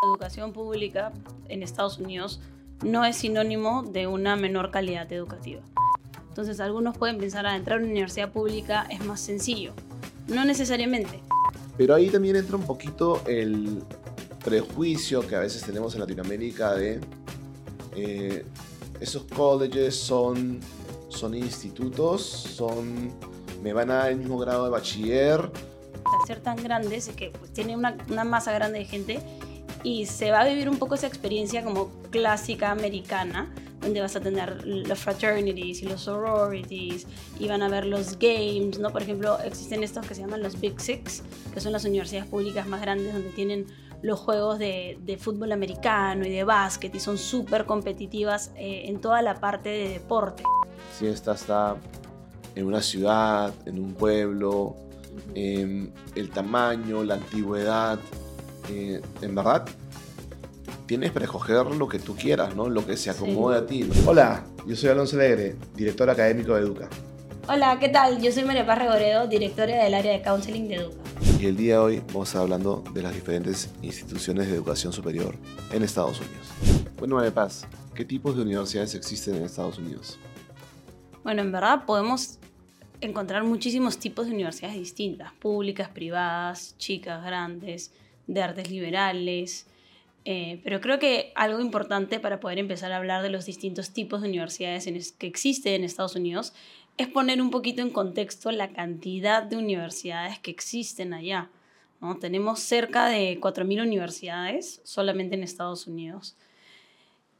La educación pública en Estados Unidos no es sinónimo de una menor calidad educativa. Entonces algunos pueden pensar a entrar a una universidad pública es más sencillo. No necesariamente. Pero ahí también entra un poquito el prejuicio que a veces tenemos en Latinoamérica de eh, esos colleges son, son institutos, son, me van a dar el mismo grado de bachiller. Al ser tan grandes es que pues, tiene una, una masa grande de gente y se va a vivir un poco esa experiencia como clásica americana, donde vas a tener los fraternities y los sororities y van a ver los games, ¿no? Por ejemplo, existen estos que se llaman los Big Six, que son las universidades públicas más grandes donde tienen los juegos de, de fútbol americano y de básquet y son súper competitivas eh, en toda la parte de deporte. Si esta está en una ciudad, en un pueblo, eh, el tamaño, la antigüedad, eh, en verdad tienes para escoger lo que tú quieras, ¿no? Lo que se acomode a ti. Hola, yo soy Alonso Alegre, director académico de Educa. Hola, ¿qué tal? Yo soy María Paz Regoredo, directora del área de counseling de Educa. Y el día de hoy vamos a estar hablando de las diferentes instituciones de educación superior en Estados Unidos. Bueno, María Paz, ¿qué tipos de universidades existen en Estados Unidos? Bueno, en verdad podemos encontrar muchísimos tipos de universidades distintas, públicas, privadas, chicas, grandes, de artes liberales, eh, pero creo que algo importante para poder empezar a hablar de los distintos tipos de universidades que existen en Estados Unidos es poner un poquito en contexto la cantidad de universidades que existen allá. ¿no? Tenemos cerca de 4.000 universidades solamente en Estados Unidos.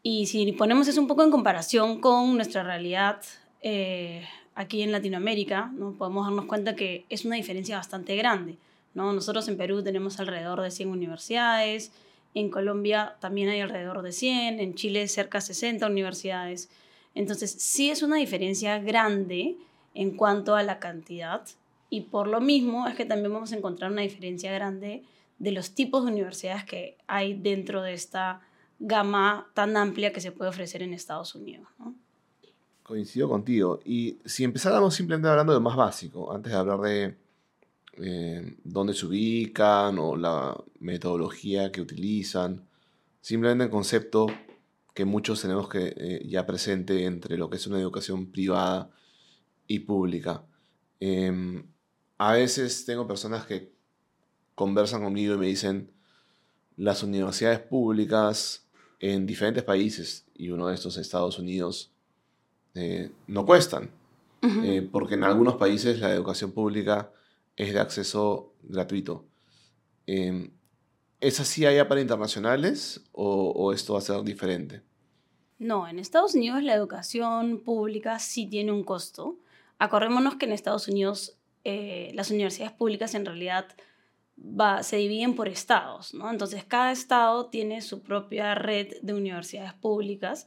Y si ponemos eso un poco en comparación con nuestra realidad eh, aquí en Latinoamérica, ¿no? podemos darnos cuenta que es una diferencia bastante grande. ¿No? Nosotros en Perú tenemos alrededor de 100 universidades, en Colombia también hay alrededor de 100, en Chile cerca de 60 universidades. Entonces, sí es una diferencia grande en cuanto a la cantidad y por lo mismo es que también vamos a encontrar una diferencia grande de los tipos de universidades que hay dentro de esta gama tan amplia que se puede ofrecer en Estados Unidos. Coincido contigo. Y si empezáramos simplemente hablando de lo más básico, antes de hablar de eh, dónde se ubican o la metodología que utilizan. Simplemente el concepto que muchos tenemos que eh, ya presente entre lo que es una educación privada y pública. Em, a veces tengo personas que conversan conmigo y me dicen, las universidades públicas en diferentes países, y uno de estos Estados Unidos, eh, no cuestan. porque en algunos países la educación pública es de acceso gratuito. Eh, ¿Es así allá para internacionales o, esto va a ser diferente? No, en Estados Unidos la educación pública sí tiene un costo. Acordémonos que en Estados Unidos eh, las universidades públicas en realidad se dividen por estados, ¿no? Entonces cada estado tiene su propia red de universidades públicas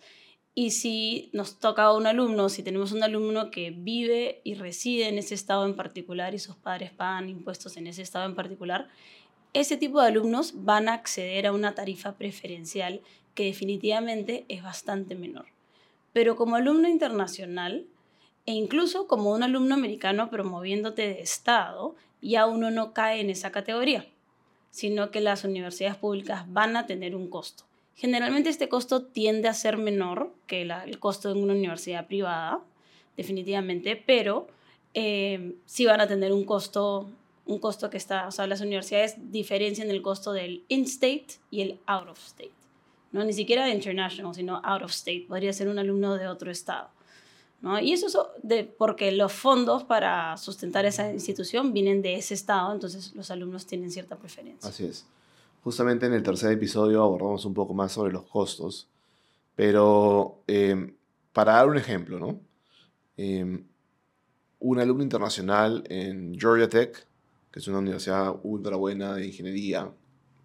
y si nos toca a un alumno, si tenemos un alumno que vive y reside en ese estado en particular y sus padres pagan impuestos en ese estado en particular, ese tipo de alumnos van a acceder a una tarifa preferencial que definitivamente es bastante menor. Pero como alumno internacional e incluso como un alumno americano promoviéndote de estado, ya uno no cae en esa categoría, sino que las universidades públicas van a tener un costo. Generalmente este costo tiende a ser menor que el costo de una universidad privada, definitivamente, pero eh, sí van a tener un costo, un costo que está, o sea, las universidades diferencian el costo del in-state y el out-of-state. No ni siquiera de international, sino out-of-state. Podría ser un alumno de otro estado. ¿no? Y eso es de, porque los fondos para sustentar esa institución vienen de ese estado, entonces los alumnos tienen cierta preferencia. Así es. Justamente en el tercer episodio abordamos un poco más sobre los costos, pero eh, para dar un ejemplo, ¿no? Eh, un alumno internacional en Georgia Tech, que es una universidad ultra buena de ingeniería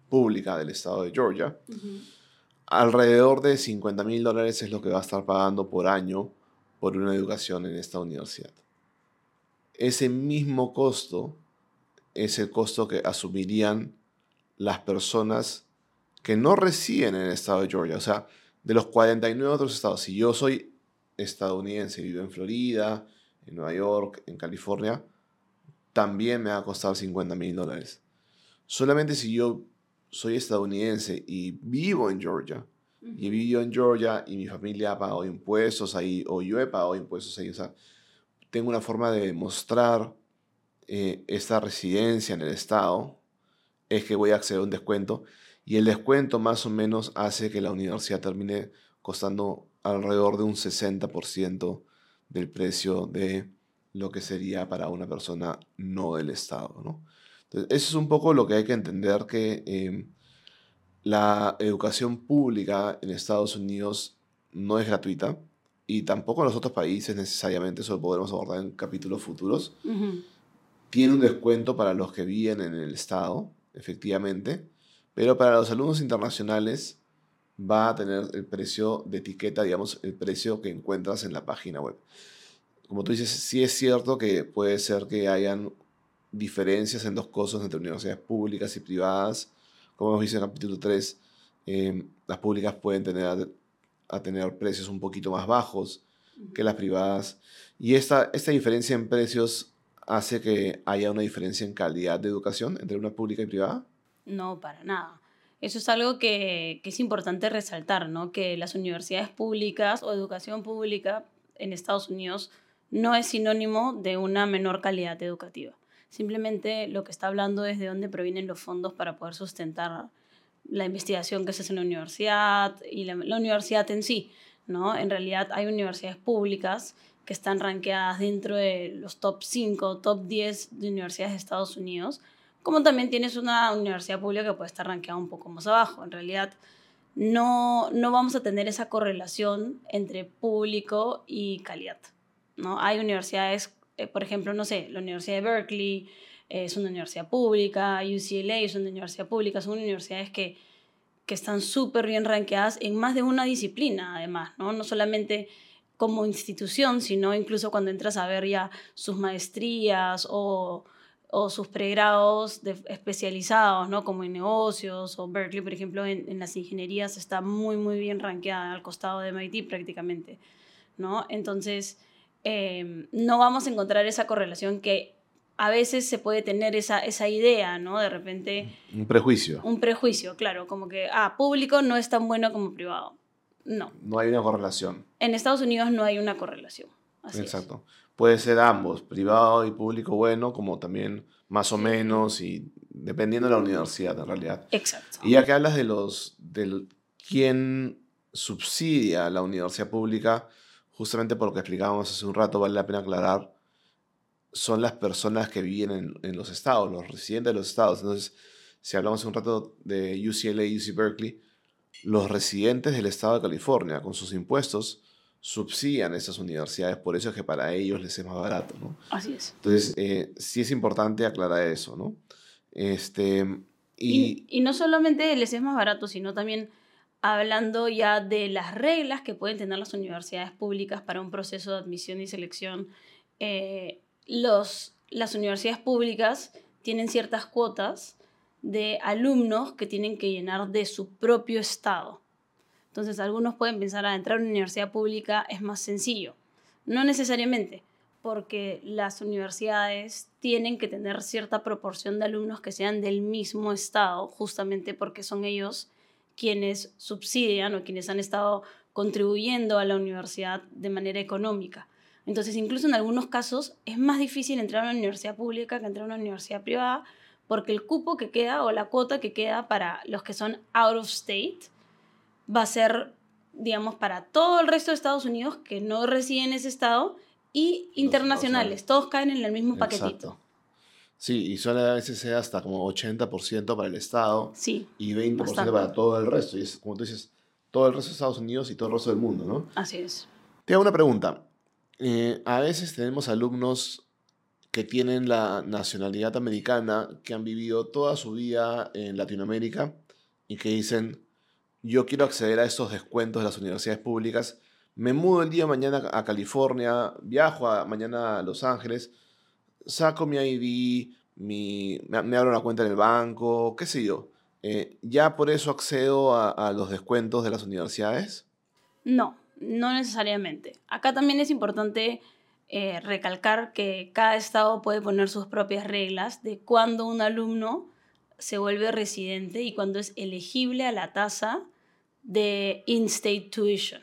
pública del estado de Georgia, alrededor de 50 mil dólares es lo que va a estar pagando por año por una educación en esta universidad. Ese mismo costo es el costo que asumirían las personas que no residen en el estado de Georgia. O sea, de los 49 otros estados, si yo soy estadounidense y vivo en Florida, en Nueva York, en California, también me va a costar 50 mil dólares. Solamente si yo soy estadounidense y vivo en Georgia, y he vivido en Georgia y mi familia ha pagado impuestos ahí, o yo he pagado impuestos ahí, o sea, tengo una forma de demostrar eh, esta residencia en el estado, es que voy a acceder a un descuento, y el descuento más o menos hace que la universidad termine costando alrededor de un 60% del precio de lo que sería para una persona no del Estado. ¿no? Entonces, eso es un poco lo que hay que entender, que em, la educación pública en Estados Unidos no es gratuita y tampoco en los otros países necesariamente, eso lo podremos abordar en capítulos futuros. Tiene un descuento para los que viven en el Estado, efectivamente, pero para los alumnos internacionales va a tener el precio de etiqueta, digamos, el precio que encuentras en la página web. Como tú dices, sí es cierto que puede ser que hayan diferencias en los costos entre universidades públicas y privadas. Como hemos visto en el capítulo 3, eh, las públicas pueden tener a, tener precios un poquito más bajos que las privadas. Y esta, esta diferencia en precios hace que haya una diferencia en calidad de educación entre una pública y privada. No, para nada. Eso es algo que, es importante resaltar, ¿no? Que las universidades públicas o educación pública en Estados Unidos no es sinónimo de una menor calidad educativa. Simplemente lo que está hablando es de dónde provienen los fondos para poder sustentar la investigación que se hace en la universidad y la, universidad en sí. ¿no? En realidad hay universidades públicas que están rankeadas dentro de los top 5, top 10 de universidades de Estados Unidos, como también tienes una universidad pública que puede estar rankeada un poco más abajo. En realidad no, no vamos a tener esa correlación entre público y calidad. ¿no? Hay universidades eh, por ejemplo, no sé, la Universidad de Berkeley eh, es una universidad pública, UCLA es una universidad pública, son universidades que, que están súper bien rankeadas en más de una disciplina, además, ¿no? No solamente como institución, sino incluso cuando entras a ver ya sus maestrías o, o sus pregrados de, especializados, ¿no? Como en negocios o Berkeley, por ejemplo, en, en, las ingenierías está muy, muy bien rankeada al costado de MIT prácticamente, ¿no? Entonces, Em, no vamos a encontrar esa correlación que a veces se puede tener esa, esa idea, ¿no? De repente... Un prejuicio. Un prejuicio, claro, como que, ah, público no es tan bueno como privado. No. No hay una correlación. En Estados Unidos no hay una correlación. Exacto. Puede ser ambos, privado y público bueno, como también más o menos, y dependiendo de la universidad en realidad. Exacto. Y ya que hablas de los, de quién subsidia la universidad pública, justamente por lo que explicábamos hace un rato, vale la pena aclarar, son las personas que viven en, los estados, los residentes de los estados. Entonces, si hablamos un rato de UCLA y UC Berkeley, los residentes del estado de California, con sus impuestos, subsidian esas universidades, por eso es que para ellos les es más barato, ¿no? Así es. Entonces, eh, sí es importante aclarar eso, ¿no? Este, y, y, y no solamente les es más barato, sino también hablando ya de las reglas que pueden tener las universidades públicas para un proceso de admisión y selección, eh, los, las universidades públicas tienen ciertas cuotas de alumnos que tienen que llenar de su propio estado. Entonces, algunos pueden pensar, a ah, entrar a una universidad pública es más sencillo. No necesariamente, porque las universidades tienen que tener cierta proporción de alumnos que sean del mismo estado, justamente porque son ellos quienes subsidian o quienes han estado contribuyendo a la universidad de manera económica. Entonces, incluso en algunos casos es más difícil entrar a una universidad pública que entrar a una universidad privada porque el cupo que queda o la cuota que queda para los que son out of state va a ser, digamos, para todo el resto de Estados Unidos que no residen en ese estado y internacionales. Todos caen en el mismo paquetito. Sí, y suele a veces ser hasta como 80% para el Estado sí, y 20% para todo el resto. Y es, como tú dices, todo el resto de Estados Unidos y todo el resto del mundo, ¿no? Así es. Te hago una pregunta. Eh, a veces tenemos alumnos que tienen la nacionalidad americana, que han vivido toda su vida en Latinoamérica y que dicen, yo quiero acceder a estos descuentos de las universidades públicas, me mudo el día de mañana a California, viajo a, mañana a Los Ángeles, saco mi ID, mi, me, abro una cuenta en el banco, qué sé yo. Eh, ¿Ya por eso accedo a, los descuentos de las universidades? No, no necesariamente. Acá también es importante eh, recalcar que cada estado puede poner sus propias reglas de cuándo un alumno se vuelve residente y cuando es elegible a la tasa de in-state tuition.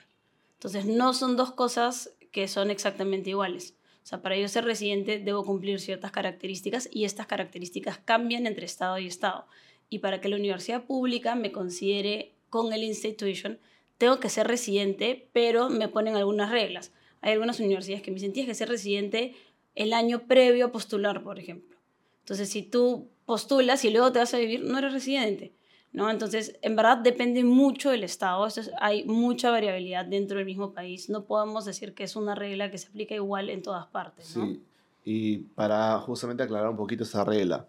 Entonces, no son dos cosas que son exactamente iguales. O sea, para yo ser residente debo cumplir ciertas características y estas características cambian entre estado y estado. Y para que la universidad pública me considere con el in-state tuition, tengo que ser residente, pero me ponen algunas reglas. Hay algunas universidades que me dicen, tienes que ser residente el año previo a postular, por ejemplo. Entonces, si tú postulas y luego te vas a vivir, no eres residente. ¿no? Entonces, en verdad depende mucho del Estado, hay mucha variabilidad dentro del mismo país, no podemos decir que es una regla que se aplica igual en todas partes. Sí, y para justamente aclarar un poquito esa regla,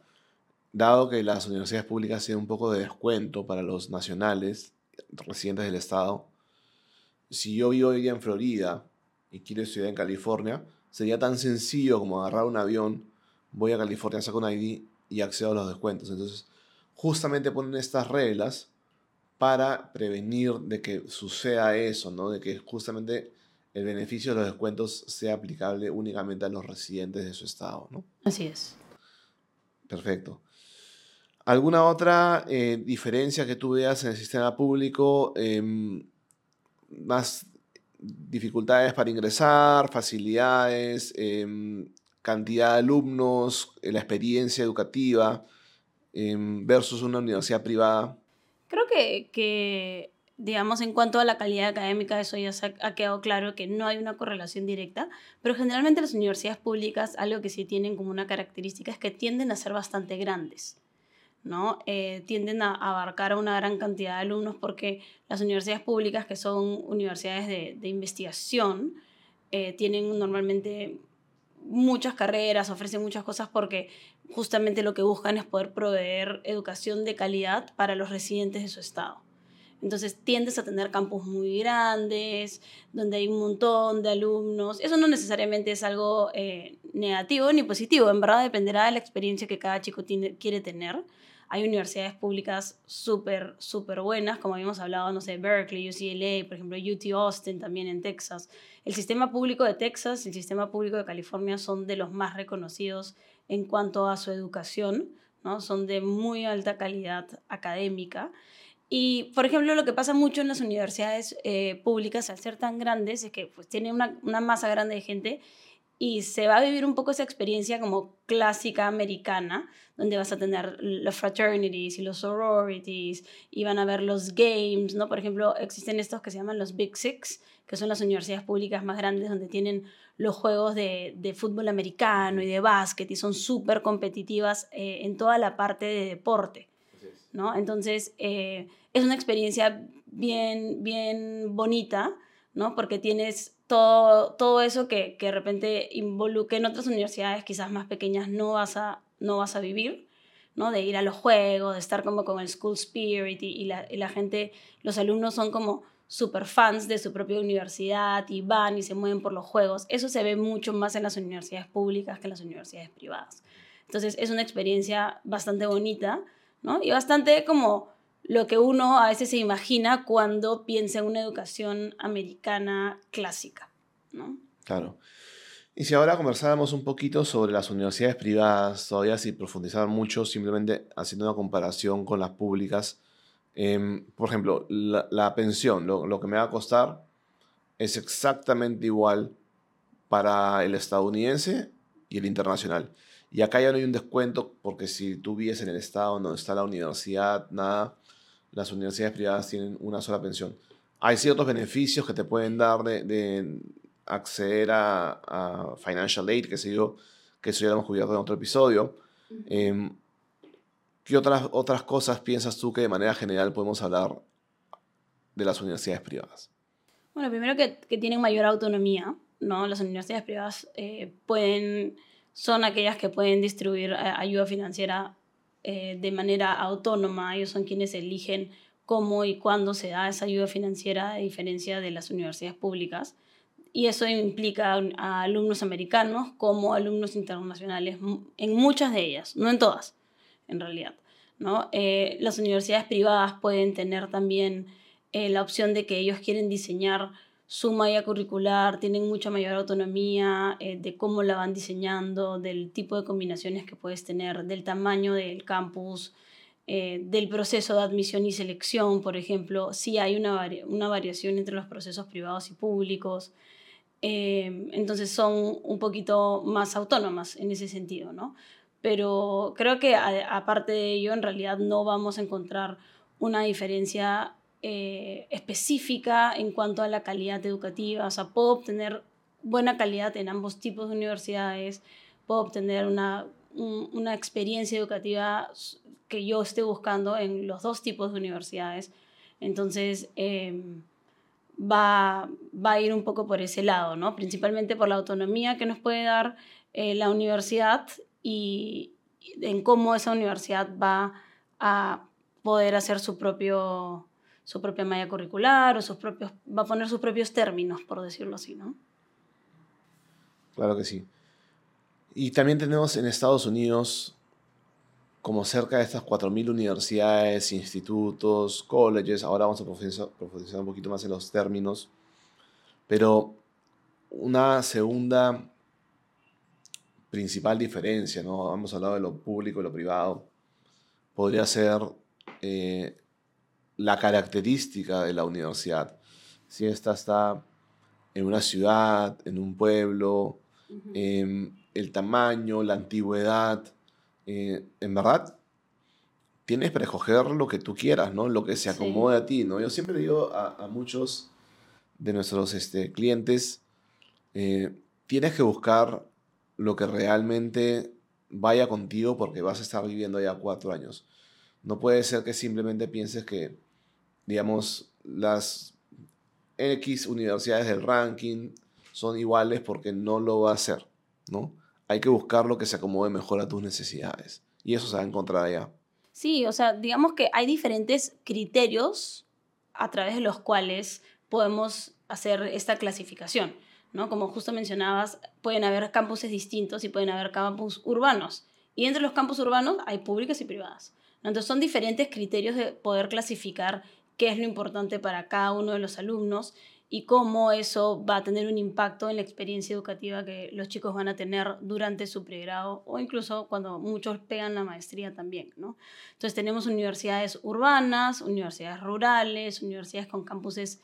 dado que las universidades públicas tienen un poco de descuento para los nacionales, residentes del Estado, si yo vivo hoy en Florida y quiero estudiar en California, sería tan sencillo como agarrar un avión, voy a California, saco un ID y accedo a los descuentos. Entonces, justamente ponen estas reglas para prevenir de que suceda eso, ¿no? De que justamente el beneficio de los descuentos sea aplicable únicamente a los residentes de su estado, ¿no? Así es. Perfecto. ¿Alguna otra eh, diferencia que tú veas en el sistema público? Em, más dificultades para ingresar, facilidades, em, cantidad de alumnos, la experiencia educativa. Em, versus una universidad privada? Creo que, que, digamos, en cuanto a la calidad académica, eso ya se ha, quedado claro que no hay una correlación directa, pero generalmente las universidades públicas, algo que sí tienen como una característica es que tienden a ser bastante grandes. ¿No? Eh, tienden a abarcar a una gran cantidad de alumnos porque las universidades públicas, que son universidades de, de investigación, eh, tienen normalmente muchas carreras, ofrecen muchas cosas porque justamente lo que buscan es poder proveer educación de calidad para los residentes de su estado. Entonces tiendes a tener campus muy grandes, donde hay un montón de alumnos. Eso no necesariamente es algo eh, negativo ni positivo, en verdad dependerá de la experiencia que cada chico tiene, quiere tener. Hay universidades públicas súper, súper buenas, como habíamos hablado, no sé, Berkeley, UCLA, por ejemplo, UT Austin también en Texas. El sistema público de Texas y el sistema público de California son de los más reconocidos en cuanto a su educación, ¿no? Son de muy alta calidad académica. Y, por ejemplo, lo que pasa mucho en las universidades eh, públicas, al ser tan grandes, es que pues, tienen una, una masa grande de gente y se va a vivir un poco esa experiencia como clásica americana, donde vas a tener los fraternities y los sororities y van a ver los games, ¿no? Por ejemplo, existen estos que se llaman los Big Six, que son las universidades públicas más grandes donde tienen los juegos de, de fútbol americano y de básquet y son súper competitivas eh, en toda la parte de deporte, ¿no? Entonces, eh, es una experiencia bien, bien bonita, ¿no? Porque tienes todo, todo eso que, que de repente involucre en otras universidades quizás más pequeñas no vas a, no vas a vivir, ¿no? De ir a los juegos, de estar como con el school spirit y, la, y la gente, los alumnos son como super fans de su propia universidad y van y se mueven por los juegos. Eso se ve mucho más en las universidades públicas que en las universidades privadas. Entonces es una experiencia bastante bonita, ¿no? Y bastante como lo que uno a veces se imagina cuando piensa en una educación americana clásica, ¿no? Claro. Y si ahora conversáramos un poquito sobre las universidades privadas, todavía si profundizar mucho, simplemente haciendo una comparación con las públicas, em, por ejemplo, la, pensión, lo, lo, que me va a costar es exactamente igual para el estadounidense y el internacional. Y acá ya no hay un descuento porque si tú vives en el estado donde está la universidad, nada, las universidades privadas tienen una sola pensión. Hay ciertos beneficios que te pueden dar de, acceder a, financial aid, que sé yo, que eso ya lo hemos cubierto en otro episodio. Em, ¿Qué otras, otras cosas piensas tú que de manera general podemos hablar de las universidades privadas? Bueno, primero que, que tienen mayor autonomía, ¿no? Las universidades privadas eh, pueden, son aquellas que pueden distribuir eh, ayuda financiera eh, de manera autónoma, ellos son quienes eligen cómo y cuándo se da esa ayuda financiera a diferencia de las universidades públicas. Y eso implica a alumnos americanos como alumnos internacionales, en muchas de ellas, no en todas, en realidad. ¿no? Eh, las universidades privadas pueden tener también eh, la opción de que ellos quieren diseñar su malla curricular, tienen mucha mayor autonomía eh, de cómo la van diseñando, del tipo de combinaciones que puedes tener, del tamaño del campus. eh, del proceso de admisión y selección, por ejemplo, sí hay una, una variación entre los procesos privados y públicos. Eh, entonces son un poquito más autónomas en ese sentido, ¿no? Pero creo que aparte de ello, en realidad no vamos a encontrar una diferencia eh, específica en cuanto a la calidad educativa. O sea, puedo obtener buena calidad en ambos tipos de universidades, puedo obtener una, una experiencia educativa que yo esté buscando en los dos tipos de universidades. Entonces, em, va, va a ir un poco por ese lado, ¿no? Principalmente por la autonomía que nos puede dar eh, la universidad y en cómo esa universidad va a poder hacer su propio su propia malla curricular o sus propios va a poner sus propios términos por decirlo así no claro que sí. Y también tenemos en Estados Unidos como cerca de estas 4.000 universidades, institutos, colleges, ahora vamos a profundizar, un poquito más en los términos, pero una segunda principal diferencia, ¿no? hemos hablado de lo público y lo privado, podría ser eh, la característica de la universidad. Si esta está en una ciudad, en un pueblo, el tamaño, la antigüedad, eh, en verdad, tienes para escoger lo que tú quieras, ¿no? Lo que se acomode a ti, ¿no? Yo siempre digo a, muchos de nuestros este, clientes, eh, tienes que buscar lo que realmente vaya contigo porque vas a estar viviendo ya cuatro años. No puede ser que simplemente pienses que, digamos, las X universidades del ranking son iguales porque no lo va a hacer, ¿no? hay que buscar lo que se acomode mejor a tus necesidades. Y eso se va a encontrar allá. Sí, o sea, digamos que hay diferentes criterios a través de los cuales podemos hacer esta clasificación. ¿no? Como justo mencionabas, pueden haber campuses distintos y pueden haber campus urbanos. Y entre los campus urbanos hay públicos y privadas. Entonces son diferentes criterios de poder clasificar qué es lo importante para cada uno de los alumnos y cómo eso va a tener un impacto en la experiencia educativa que los chicos van a tener durante su pregrado o incluso cuando muchos pegan la maestría también, ¿no? Entonces tenemos universidades urbanas, universidades rurales, universidades con campuses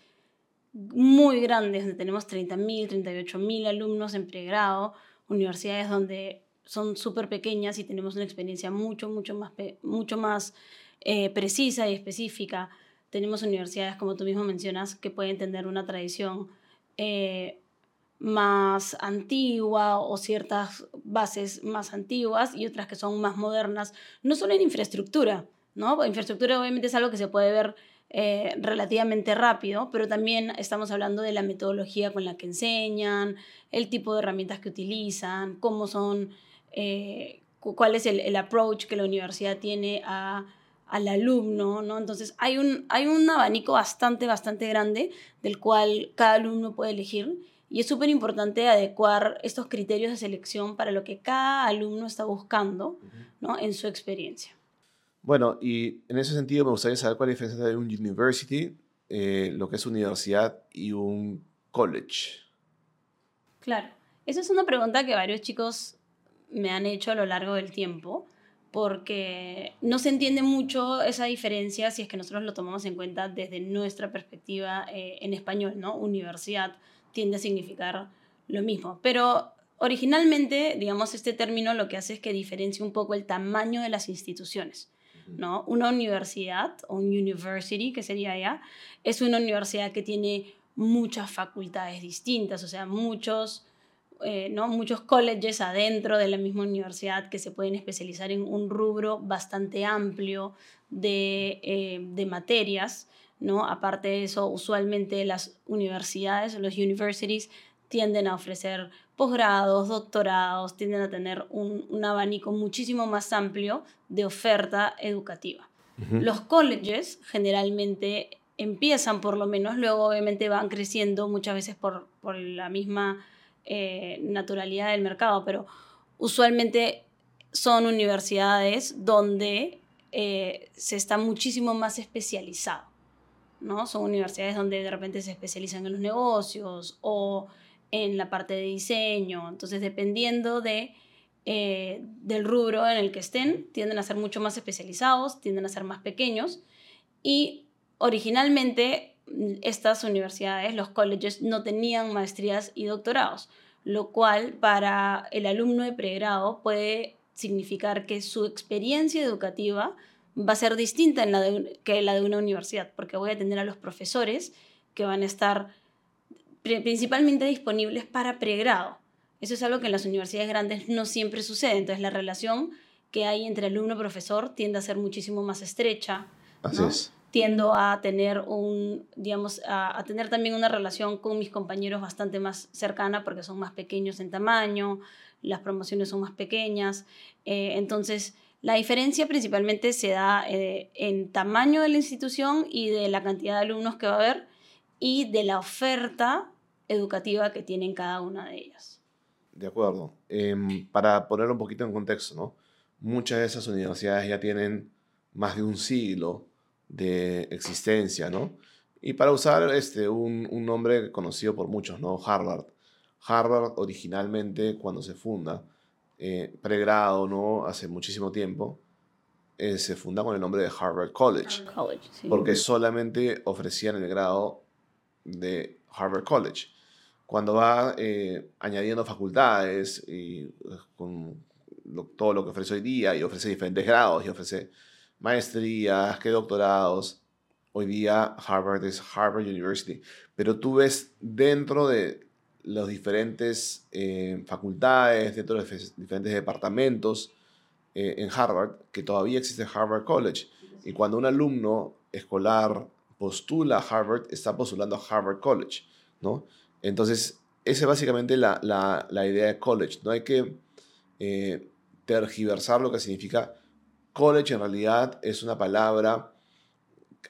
muy grandes, donde tenemos 30.000, 38.000 alumnos en pregrado, universidades donde son súper pequeñas y tenemos una experiencia mucho, mucho más, mucho más eh, precisa y específica tenemos universidades, como tú mismo mencionas, que pueden tener una tradición eh, más antigua o ciertas bases más antiguas y otras que son más modernas, no solo en infraestructura, ¿no? Infraestructura obviamente es algo que se puede ver eh, relativamente rápido, pero también estamos hablando de la metodología con la que enseñan, el tipo de herramientas que utilizan, cómo son, eh, cuál es el, el approach que la universidad tiene a al alumno, ¿no? Entonces hay un, hay un abanico bastante, bastante grande del cual cada alumno puede elegir y es súper importante adecuar estos criterios de selección para lo que cada alumno está buscando, ¿no? En su experiencia. Bueno, y en ese sentido me gustaría saber cuál es la diferencia de un university, eh, lo que es universidad, y un college. Claro, esa es una pregunta que varios chicos me han hecho a lo largo del tiempo porque no se entiende mucho esa diferencia si es que nosotros lo tomamos en cuenta desde nuestra perspectiva eh, en español, ¿no? Universidad tiende a significar lo mismo, pero originalmente, digamos, este término lo que hace es que diferencia un poco el tamaño de las instituciones, ¿no? Una universidad o un university, que sería ya, es una universidad que tiene muchas facultades distintas, o sea, muchos eh, ¿no? muchos colleges adentro de la misma universidad que se pueden especializar en un rubro bastante amplio de, eh, de materias. ¿no? Aparte de eso, usualmente las universidades, los universities, tienden a ofrecer posgrados, doctorados, tienden a tener un, un abanico muchísimo más amplio de oferta educativa. Los colleges generalmente empiezan por lo menos, luego obviamente van creciendo muchas veces por, por la misma eh, naturalidad del mercado, pero usualmente son universidades donde eh, se está muchísimo más especializado. ¿no? Son universidades donde de repente se especializan en los negocios o en la parte de diseño. Entonces, dependiendo de eh, del rubro en el que estén, tienden a ser mucho más especializados, tienden a ser más pequeños y originalmente estas universidades, los colleges, no tenían maestrías y doctorados, lo cual para el alumno de pregrado puede significar que su experiencia educativa va a ser distinta en la que la de una universidad, porque voy a tener a los profesores que van a estar principalmente disponibles para pregrado. Eso es algo que en las universidades grandes no siempre sucede. Entonces, la relación que hay entre alumno-profesor tiende a ser muchísimo más estrecha. Así es. Tiendo a tener un, digamos, a, tener también una relación con mis compañeros bastante más cercana porque son más pequeños en tamaño, las promociones son más pequeñas. Eh, entonces, la diferencia principalmente se da eh, en tamaño de la institución y de la cantidad de alumnos que va a haber y de la oferta educativa que tienen cada una de ellas. De acuerdo. Em, para ponerlo un poquito en contexto, ¿no? muchas de esas universidades ya tienen más de un siglo de existencia, ¿no? Y para usar este, un, un nombre conocido por muchos, ¿no? Harvard. Harvard originalmente, cuando se funda, eh, pregrado, ¿no? Hace muchísimo tiempo, eh, se funda con el nombre de Harvard College. Porque solamente ofrecían el grado de Harvard College. Cuando va eh, añadiendo facultades y con todo lo que ofrece hoy día y ofrece diferentes grados y ofrece maestrías, que doctorados, hoy día Harvard es Harvard University. Pero tú ves dentro de las diferentes eh, facultades, dentro de los diferentes departamentos eh, en Harvard, que todavía existe Harvard College. Y cuando un alumno escolar postula a Harvard, está postulando a Harvard College, ¿no? Entonces, esa es básicamente la, la, la idea de college. No hay que eh, tergiversar lo que significa college. En realidad es una palabra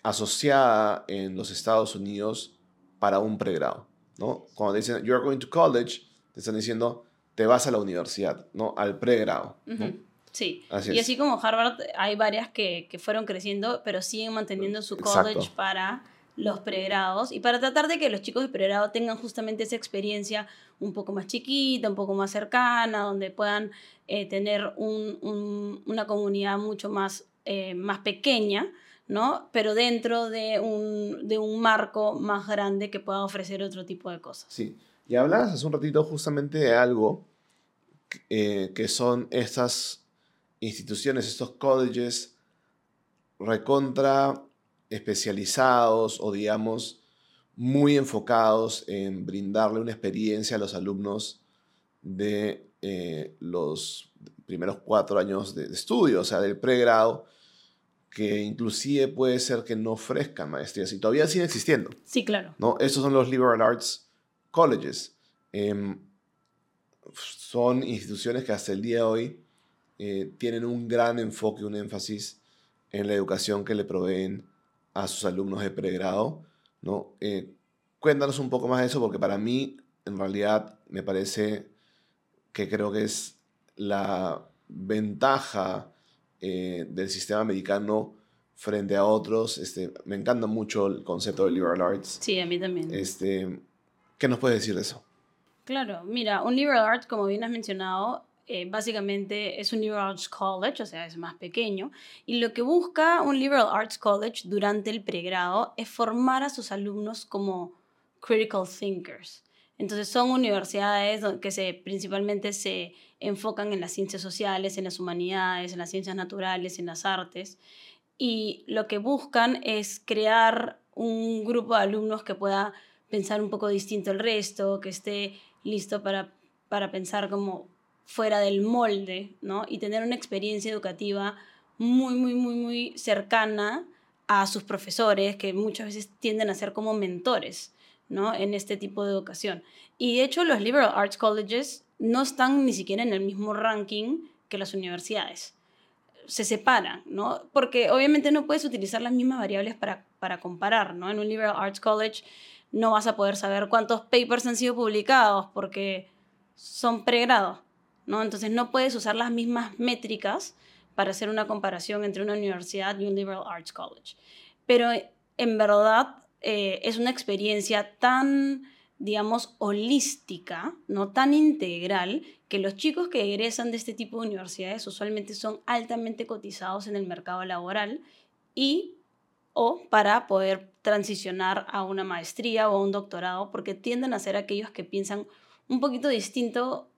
asociada en los Estados Unidos para un pregrado. ¿no? Cuando dicen, you're going to college, te están diciendo, te vas a la universidad, ¿no? Al pregrado. Sí, y así como Harvard, hay varias que, que, fueron creciendo, pero siguen manteniendo su college para los pregrados y para tratar de que los chicos de pregrado tengan justamente esa experiencia un poco más chiquita, un poco más cercana, donde puedan eh, tener un, un, una comunidad mucho más, eh, más pequeña, ¿no? Pero dentro de un, de un marco más grande que pueda ofrecer otro tipo de cosas. Sí, y hablabas hace un ratito justamente de algo eh, que son estas instituciones, estos colleges recontra especializados o digamos muy enfocados en brindarle una experiencia a los alumnos de eh, los primeros cuatro años de, de estudio, o sea, del pregrado, que inclusive puede ser que no ofrezcan maestrías y todavía siguen existiendo. Sí, claro. ¿no? Estos son los liberal arts colleges. Em, son instituciones que hasta el día de hoy eh, tienen un gran enfoque, un énfasis en la educación que le proveen a sus alumnos de pregrado. ¿no? Eh, cuéntanos un poco más de eso porque para mí en realidad me parece que creo que es la ventaja eh, del sistema americano frente a otros. Este, me encanta mucho el concepto de liberal arts. Sí, a mí también. Este, ¿Qué nos puedes decir de eso? Claro, mira, un liberal arts, como bien has mencionado, eh, básicamente es un liberal arts college, o sea, es más pequeño, y lo que busca un liberal arts college durante el pregrado es formar a sus alumnos como critical thinkers. Entonces son universidades que se, principalmente se enfocan en las ciencias sociales, en las humanidades, en las ciencias naturales, en las artes. Y lo que buscan es crear un grupo de alumnos que pueda pensar un poco distinto al resto, que esté listo para, para pensar como fuera del molde, ¿no? Y tener una experiencia educativa muy, muy, muy, muy cercana a sus profesores, que muchas veces tienden a ser como mentores. ¿no? en este tipo de educación. Y de hecho los liberal arts colleges no están ni siquiera en el mismo ranking que las universidades. Se separan, ¿no? Porque obviamente no puedes utilizar las mismas variables para, para comparar, ¿no? En un liberal arts college no vas a poder saber cuántos papers han sido publicados porque son pregrado, ¿no? Entonces no puedes usar las mismas métricas para hacer una comparación entre una universidad y un liberal arts college. Pero en verdad eh, es una experiencia tan digamos, holística, no tan integral, que los chicos que egresan de este tipo de universidades usualmente son altamente cotizados en el mercado laboral y o para poder transicionar a una maestría o a un doctorado, porque tienden a ser aquellos que piensan un poquito distinto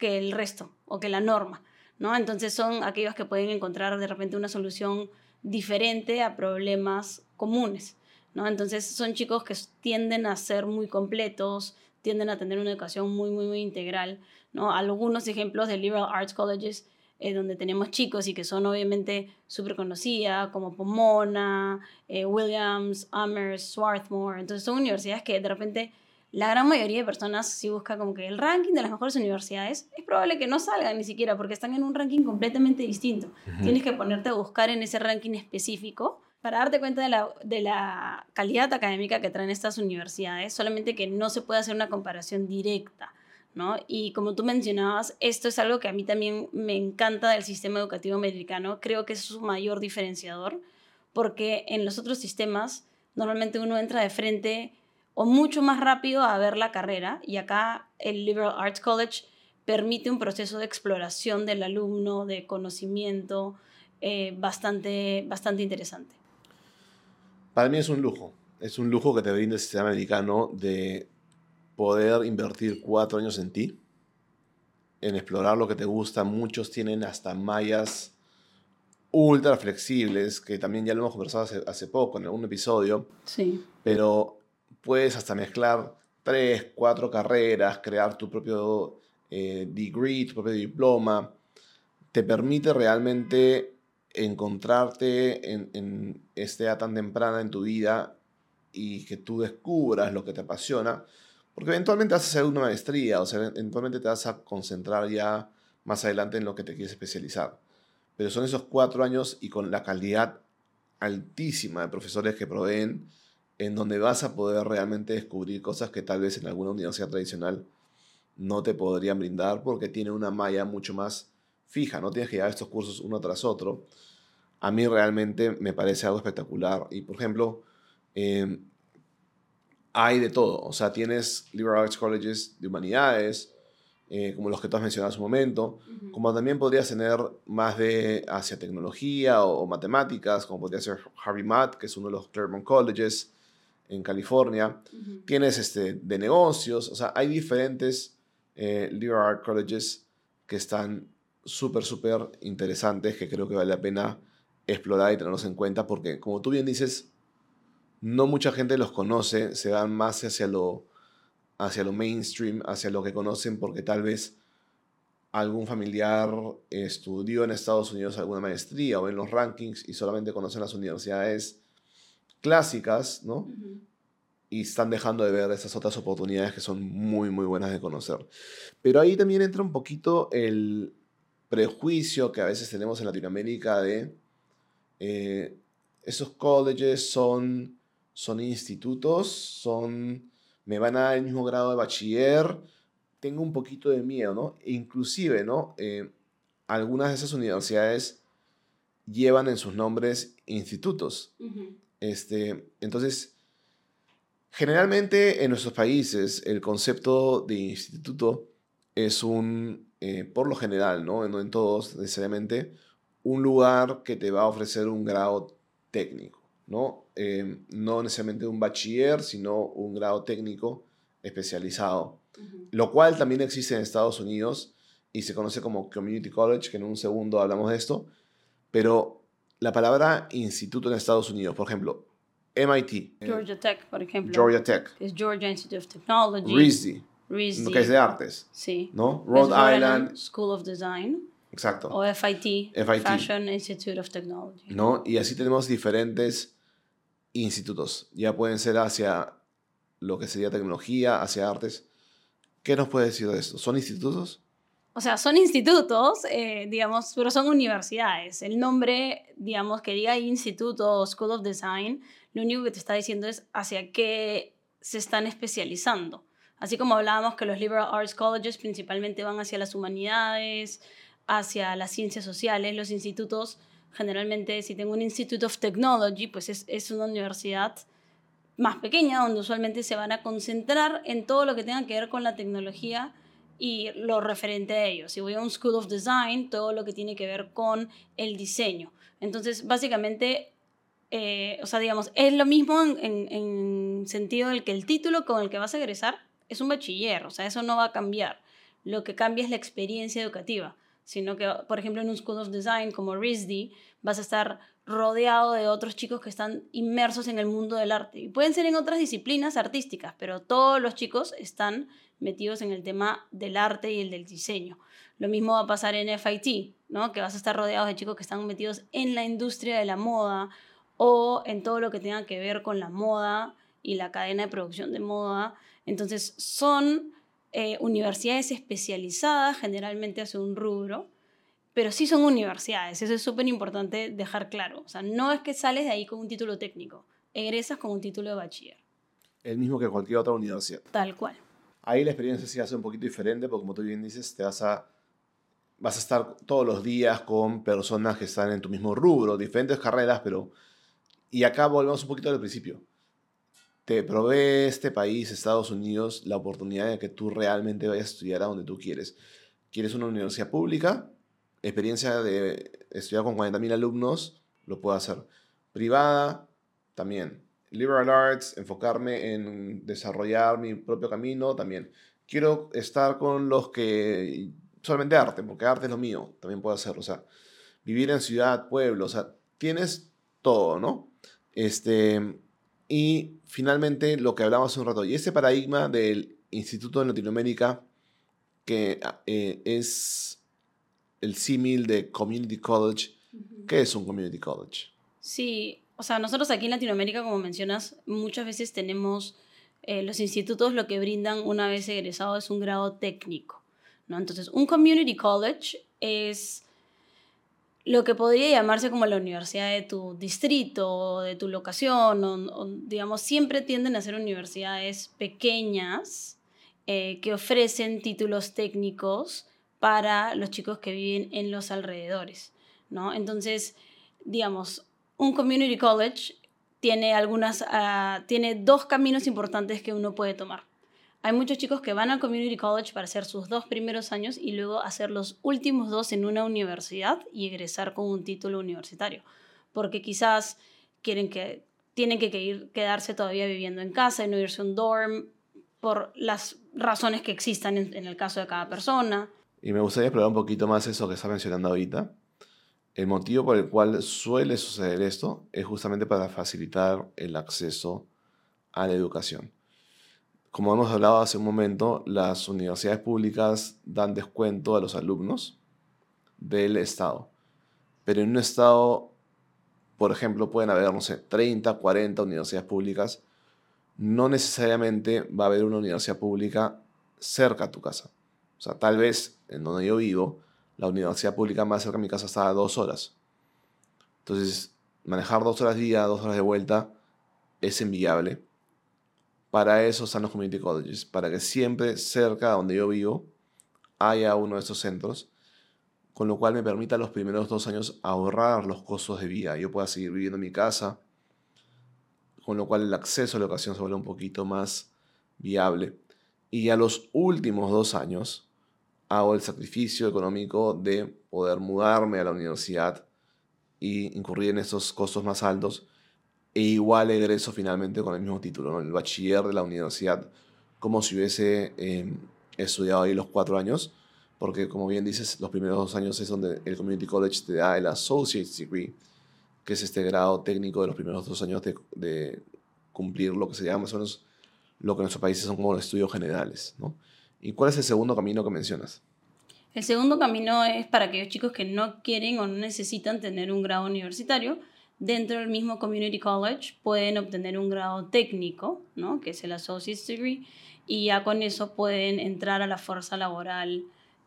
que el resto o que la norma, ¿no? Entonces son aquellos que pueden encontrar de repente una solución diferente a problemas comunes. ¿no? Entonces son chicos que tienden a ser muy completos, tienden a tener una educación muy, muy, muy integral, ¿no? Algunos ejemplos de liberal arts colleges eh, donde tenemos chicos y que son obviamente súper conocidas, como Pomona, eh, Williams, Amherst, Swarthmore. Entonces son universidades que de repente la gran mayoría de personas, si busca como que el ranking de las mejores universidades, es probable que no salgan ni siquiera porque están en un ranking completamente distinto. Tienes que ponerte a buscar en ese ranking específico para darte cuenta de la, de la calidad académica que traen estas universidades, solamente que no se puede hacer una comparación directa. ¿no? Y como tú mencionabas, esto es algo que a mí también me encanta del sistema educativo americano, creo que es su mayor diferenciador, porque en los otros sistemas normalmente uno entra de frente o mucho más rápido a ver la carrera y acá el Liberal Arts College permite un proceso de exploración del alumno, de conocimiento, eh, bastante, bastante interesante. Para mí es un lujo. Es un lujo que te brinda el sistema americano de poder invertir cuatro años en ti, en explorar lo que te gusta. Muchos tienen hasta mallas ultra flexibles, que también ya lo hemos conversado hace, poco en algún episodio. Sí. Pero puedes hasta mezclar tres, cuatro carreras, crear tu propio eh, degree, tu propio diploma. Te permite realmente encontrarte en, en esta edad tan temprana en tu vida y que tú descubras lo que te apasiona, porque eventualmente vas a hacer una maestría, o sea, eventualmente te vas a concentrar ya más adelante en lo que te quieres especializar. Pero son esos cuatro años y con la calidad altísima de profesores que proveen, en donde vas a poder realmente descubrir cosas que tal vez en alguna universidad tradicional no te podrían brindar porque tiene una malla mucho más fija, no tienes que llevar estos cursos uno tras otro. A mí realmente me parece algo espectacular. Y por ejemplo, em, hay de todo. O sea, tienes liberal arts colleges de humanidades, eh, como los que tú has mencionado hace un momento, como también podrías tener más de hacia tecnología o, matemáticas, como podría ser Harvey Mudd, que es uno de los Claremont Colleges en California. Tienes este, de negocios, o sea, hay diferentes eh, liberal arts colleges que están súper, súper interesantes que creo que vale la pena explorar y tenerlos en cuenta porque, como tú bien dices, no mucha gente los conoce, se van más hacia lo, hacia lo mainstream, hacia lo que conocen porque tal vez algún familiar estudió en Estados Unidos alguna maestría o en los rankings y solamente conocen las universidades clásicas, ¿no? Y están dejando de ver esas otras oportunidades que son muy, muy buenas de conocer. Pero ahí también entra un poquito el, prejuicio que a veces tenemos en Latinoamérica de eh, esos colleges son, son institutos, son, me van a dar el mismo grado de bachiller, tengo un poquito de miedo, ¿no? Inclusive, ¿no? Eh, algunas de esas universidades llevan en sus nombres institutos. Este, entonces, generalmente en nuestros países el concepto de instituto es un eh, por lo general, ¿no? no en todos necesariamente, un lugar que te va a ofrecer un grado técnico, ¿no? Eh, no necesariamente un bachiller, sino un grado técnico especializado, lo cual también existe en Estados Unidos y se conoce como Community College, que en un segundo hablamos de esto, pero la palabra instituto en Estados Unidos, por ejemplo, MIT. Eh, Georgia Tech, por ejemplo. Georgia Tech. Es Georgia Institute of Technology. RISD lo que es de artes. Sí. ¿No? Rhode Island. School of Design. Exacto. O FIT, Fashion Institute of Technology. ¿No? Y así tenemos diferentes institutos. Ya pueden ser hacia lo que sería tecnología, hacia artes. ¿Qué nos puede decir de esto? ¿Son institutos? O sea, son institutos, eh, digamos, pero son universidades. El nombre, digamos, que diga instituto o School of Design, lo único que te está diciendo es hacia qué se están especializando. Así como hablábamos que los liberal arts colleges principalmente van hacia las humanidades, hacia las ciencias sociales, los institutos, generalmente si tengo un Institute of Technology, pues es, es una universidad más pequeña, donde usualmente se van a concentrar en todo lo que tenga que ver con la tecnología y lo referente a ello. Si voy a un School of Design, todo lo que tiene que ver con el diseño. Entonces, básicamente, eh, o sea, digamos, es lo mismo en, en, sentido del que el título con el que vas a egresar es un bachiller, o sea, eso no va a cambiar. Lo que cambia es la experiencia educativa, sino que, por ejemplo, en un School of Design como RISD, vas a estar rodeado de otros chicos que están inmersos en el mundo del arte. Y pueden ser en otras disciplinas artísticas, pero todos los chicos están metidos en el tema del arte y el del diseño. Lo mismo va a pasar en FIT, ¿no? que vas a estar rodeado de chicos que están metidos en la industria de la moda o en todo lo que tenga que ver con la moda y la cadena de producción de moda. Entonces son eh, universidades especializadas generalmente hacia un rubro, pero sí son universidades, eso es súper importante dejar claro. O sea, no es que sales de ahí con un título técnico, egresas con un título de bachiller. El mismo que cualquier otra universidad. Tal cual. Ahí la experiencia sí hace un poquito diferente, porque como tú bien dices, te vas a, vas a estar todos los días con personas que están en tu mismo rubro, diferentes carreras, pero... Y acá volvemos un poquito al principio. Te provee este país, Estados Unidos, la oportunidad de que tú realmente vayas a estudiar a donde tú quieres. ¿Quieres una universidad pública? Experiencia de estudiar con 40.000 alumnos, lo puedo hacer. Privada, también liberal arts, enfocarme en desarrollar mi propio camino también. Quiero estar con los que solamente arte, porque arte es lo mío, también puedo hacerlo. O sea, vivir en ciudad, pueblo, o sea, tienes todo, ¿no? Este, y finalmente lo que hablamos hace un rato, y ese paradigma del Instituto de Latinoamérica, que eh, es el símil de Community College, ¿qué es un Community College? Sí, o sea, nosotros aquí en Latinoamérica, como mencionas, muchas veces tenemos eh, los institutos lo que brindan una vez egresado es un grado técnico, ¿no? Entonces, un community college es lo que podría llamarse como la universidad de tu distrito, de tu locación, o, digamos, siempre tienden a ser universidades pequeñas eh, que ofrecen títulos técnicos para los chicos que viven en los alrededores, ¿no? Entonces, digamos, un community college tiene, algunas, ah, tiene dos caminos importantes que uno puede tomar. Hay muchos chicos que van al community college para hacer sus dos primeros años y luego hacer los últimos dos en una universidad y egresar con un título universitario, porque quizás quieren que tienen que ir, quedarse todavía viviendo en casa y no irse a un dorm por las razones que existan en, en el caso de cada persona. Y me gustaría explorar un poquito más eso que está mencionando ahorita, el motivo por el cual suele suceder esto es justamente para facilitar el acceso a la educación. Como hemos hablado hace un momento, las universidades públicas dan descuento a los alumnos del Estado. Pero en un Estado, por ejemplo, pueden haber, no sé, 30, 40 universidades públicas. No necesariamente va a haber una universidad pública cerca a tu casa. O sea, tal vez en donde yo vivo, la universidad pública más cerca de mi casa está a dos horas. Entonces, manejar dos horas día, dos horas de vuelta, es inviable. Para eso están los community colleges, para que siempre cerca de donde yo vivo haya uno de estos centros, con lo cual me permita los primeros dos años ahorrar los costos de vida. Yo pueda seguir viviendo en mi casa, con lo cual el acceso a la educación se vuelve un poquito más viable. Y a los últimos dos años, hago el sacrificio económico de poder mudarme a la universidad y incurrir en esos costos más altos e igual egreso finalmente con el mismo título, el bachiller de la universidad, como si hubiese em, estudiado ahí los cuatro años, porque como bien dices, los primeros dos años es donde el Community College te da el Associate's Degree, que es este grado técnico de los primeros dos años de, cumplir lo que se llama más o menos lo que en nuestros países son como los estudios generales, ¿no? ¿Y cuál es el segundo camino que mencionas? El segundo camino es para aquellos chicos que no quieren o no necesitan tener un grado universitario. Dentro del mismo Community College pueden obtener un grado técnico, ¿no? que es el Associate's Degree, y ya con eso pueden entrar a la fuerza laboral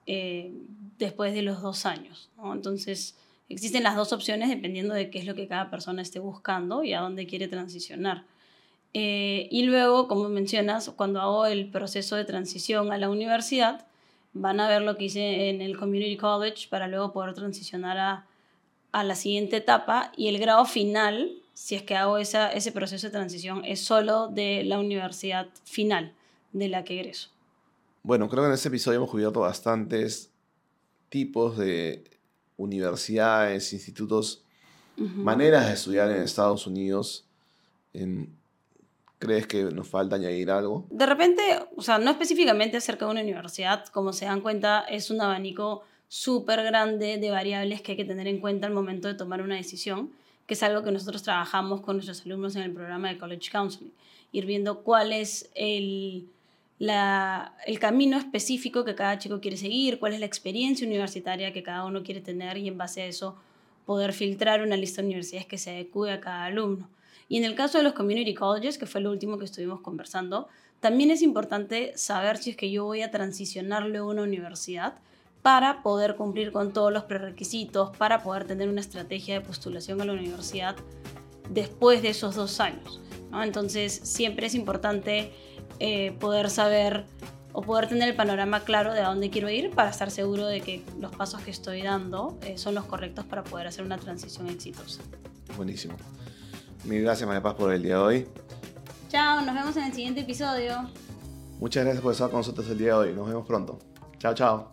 eh, después de los dos años. Entonces, existen las dos opciones dependiendo de qué es lo que cada persona esté buscando y a dónde quiere transicionar. Eh, y luego, como mencionas, cuando hago el proceso de transición a la universidad, van a ver lo que hice en el Community College para luego poder transicionar a, a la siguiente etapa y el grado final, si es que hago esa, ese proceso de transición, es solo de la universidad final de la que egreso. Bueno, creo que en este episodio hemos cubierto bastantes tipos de universidades, institutos, maneras de estudiar en Estados Unidos. ¿Crees que nos falta añadir algo? De repente, o sea, no específicamente acerca de una universidad, como se dan cuenta, es un abanico súper grande de variables que hay que tener en cuenta al momento de tomar una decisión, que es algo que nosotros trabajamos con nuestros alumnos en el programa de College Counseling, ir viendo cuál es el, la, el camino específico que cada chico quiere seguir, cuál es la experiencia universitaria que cada uno quiere tener y en base a eso poder filtrar una lista de universidades que se adecue a cada alumno. Y en el caso de los community colleges, que fue lo último que estuvimos conversando, también es importante saber si es que yo voy a transicionar luego a una universidad para poder cumplir con todos los prerequisitos, para poder tener una estrategia de postulación a la universidad después de esos dos años. ¿no? Entonces, siempre es importante eh, poder saber o poder tener el panorama claro de a dónde quiero ir para estar seguro de que los pasos que estoy dando eh, son los correctos para poder hacer una transición exitosa. Buenísimo. Mil gracias, María Paz, por el día de hoy. Chao, nos vemos en el siguiente episodio. Muchas gracias por estar con nosotros el día de hoy. Nos vemos pronto. Chao, chao.